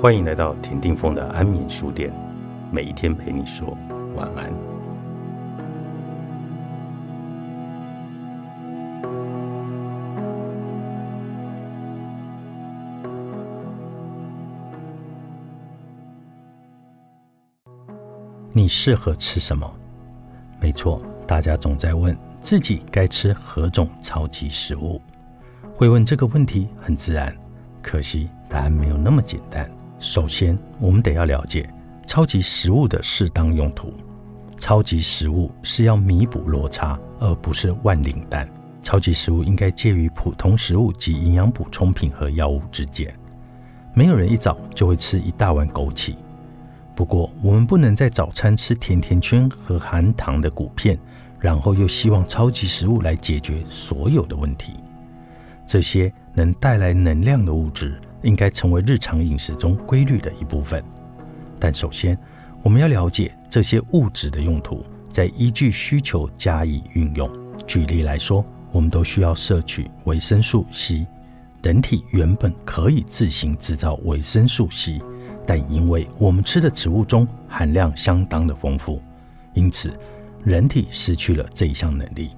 欢迎来到田定峰的安眠书店，每一天陪你说晚安。你适合吃什么？没错，大家总在问自己该吃何种超级食物。会问这个问题很自然，可惜答案没有那么简单。首先，我们得要了解超级食物的适当用途。超级食物是要弥补落差，而不是万灵丹。超级食物应该介于普通食物及营养补充品和药物之间。没有人一早就会吃一大碗枸杞。不过，我们不能在早餐吃甜甜圈和含糖的谷片，然后又希望超级食物来解决所有的问题。这些能带来能量的物质。应该成为日常饮食中规律的一部分。但首先，我们要了解这些物质的用途，再依据需求加以运用。举例来说，我们都需要摄取维生素 C。人体原本可以自行制造维生素 C，但因为我们吃的植物中含量相当的丰富，因此人体失去了这一项能力。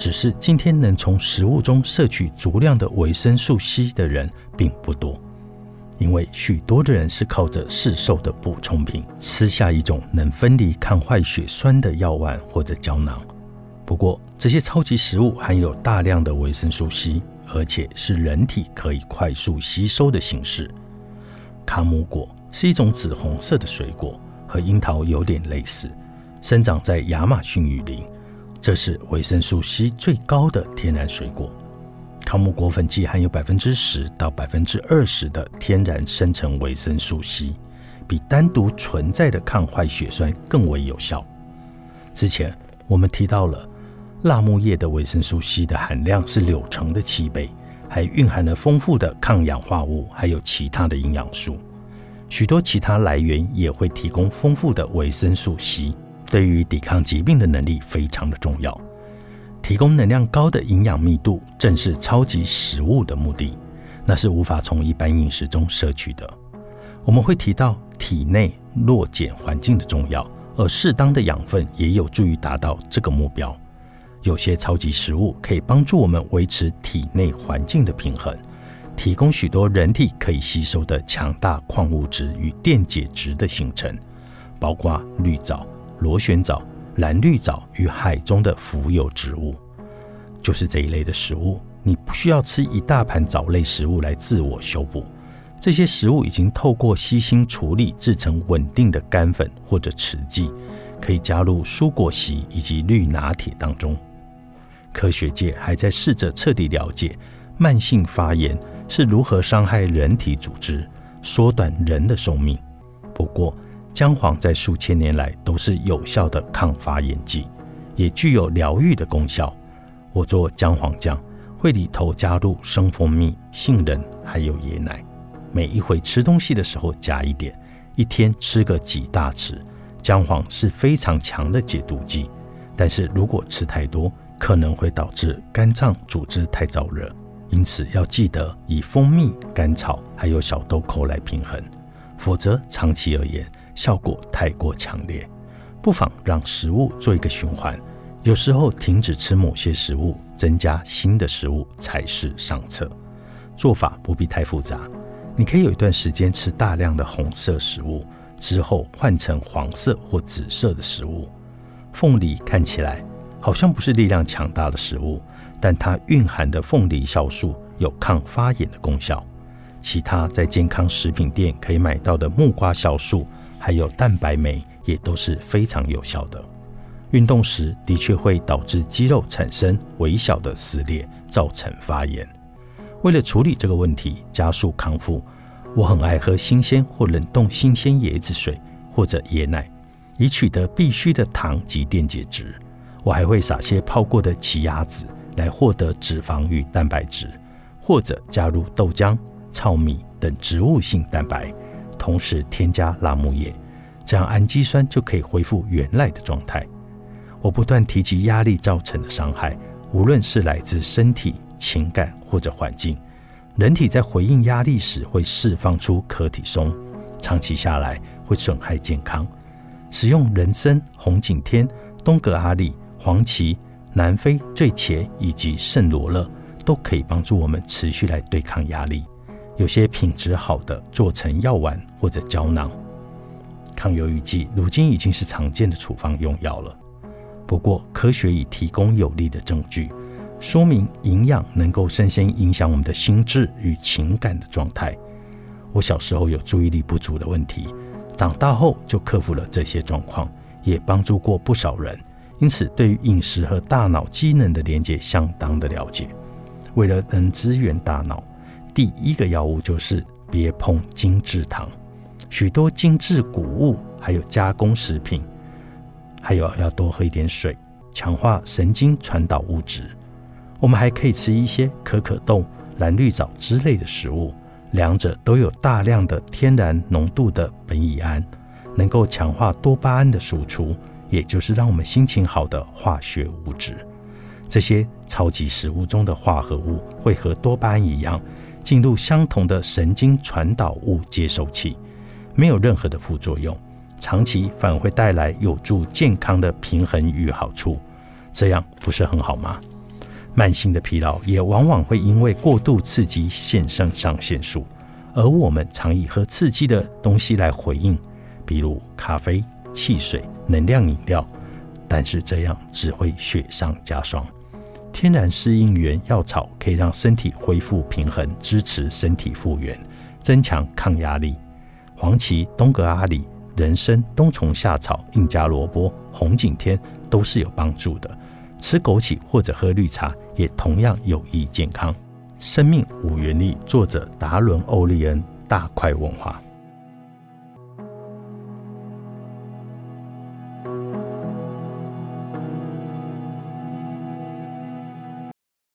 只是今天能从食物中摄取足量的维生素 C 的人并不多，因为许多的人是靠着市售的补充品吃下一种能分离抗坏血酸的药丸或者胶囊。不过，这些超级食物含有大量的维生素 C，而且是人体可以快速吸收的形式。卡姆果是一种紫红色的水果，和樱桃有点类似，生长在亚马逊雨林。这是维生素 C 最高的天然水果。康木果粉剂含有百分之十到百分之二十的天然生成维生素 C，比单独存在的抗坏血酸更为有效。之前我们提到了辣木叶的维生素 C 的含量是柳橙的七倍，还蕴含了丰富的抗氧化物，还有其他的营养素。许多其他来源也会提供丰富的维生素 C。对于抵抗疾病的能力非常的重要。提供能量高的营养密度，正是超级食物的目的。那是无法从一般饮食中摄取的。我们会提到体内弱碱环境的重要，而适当的养分也有助于达到这个目标。有些超级食物可以帮助我们维持体内环境的平衡，提供许多人体可以吸收的强大矿物质与电解质的形成，包括绿藻。螺旋藻、蓝绿藻与海中的浮游植物，就是这一类的食物。你不需要吃一大盘藻类食物来自我修补，这些食物已经透过细心处理制成稳定的干粉或者池剂，可以加入蔬果昔以及绿拿铁当中。科学界还在试着彻底了解慢性发炎是如何伤害人体组织，缩短人的寿命。不过，姜黄在数千年来都是有效的抗发炎剂，也具有疗愈的功效。我做姜黄酱会里头加入生蜂蜜、杏仁还有椰奶，每一回吃东西的时候加一点，一天吃个几大匙。姜黄是非常强的解毒剂，但是如果吃太多，可能会导致肝脏组织太燥热，因此要记得以蜂蜜、甘草还有小豆蔻来平衡，否则长期而言。效果太过强烈，不妨让食物做一个循环。有时候停止吃某些食物，增加新的食物才是上策。做法不必太复杂，你可以有一段时间吃大量的红色食物，之后换成黄色或紫色的食物。凤梨看起来好像不是力量强大的食物，但它蕴含的凤梨酵素有抗发炎的功效。其他在健康食品店可以买到的木瓜酵素。还有蛋白酶也都是非常有效的。运动时的确会导致肌肉产生微小的撕裂，造成发炎。为了处理这个问题，加速康复，我很爱喝新鲜或冷冻新鲜椰子水或者椰奶，以取得必需的糖及电解质。我还会撒些泡过的奇亚籽来获得脂肪与蛋白质，或者加入豆浆、糙米等植物性蛋白。同时添加辣木叶，这样氨基酸就可以恢复原来的状态。我不断提及压力造成的伤害，无论是来自身体、情感或者环境，人体在回应压力时会释放出可体松，长期下来会损害健康。使用人参、红景天、东格阿里、黄芪、南非醉茄以及圣罗勒，都可以帮助我们持续来对抗压力。有些品质好的做成药丸或者胶囊。抗忧郁剂如今已经是常见的处方用药了。不过，科学已提供有力的证据，说明营养能够深深影响我们的心智与情感的状态。我小时候有注意力不足的问题。长大后就克服了这些状况，也帮助过不少人，因此对于饮食和大脑机能的连接相当的了解。为了能支援大脑，第一个药物就是别碰精制糖、许多精制谷物，还有加工食品，还有要多喝一点水，强化神经传导物质。我们还可以吃一些可可豆、蓝绿藻之类的食物。两者都有大量的天然浓度的苯乙胺，能够强化多巴胺的输出，也就是让我们心情好的化学物质。这些超级食物中的化合物会和多巴胺一样，进入相同的神经传导物接收器，没有任何的副作用，长期反而会带来有助健康的平衡与好处。这样不是很好吗？慢性的疲劳也往往会因为过度刺激腺肾上腺素，而我们常以喝刺激的东西来回应，比如咖啡、汽水、能量饮料，但是这样只会雪上加霜。天然适应原药草可以让身体恢复平衡，支持身体复原，增强抗压力。黄芪、东格阿里、人参、冬虫夏草、印加萝卜、红景天都是有帮助的。吃枸杞或者喝绿茶也同样有益健康。生命五元力，作者达伦·欧利恩，大块文化。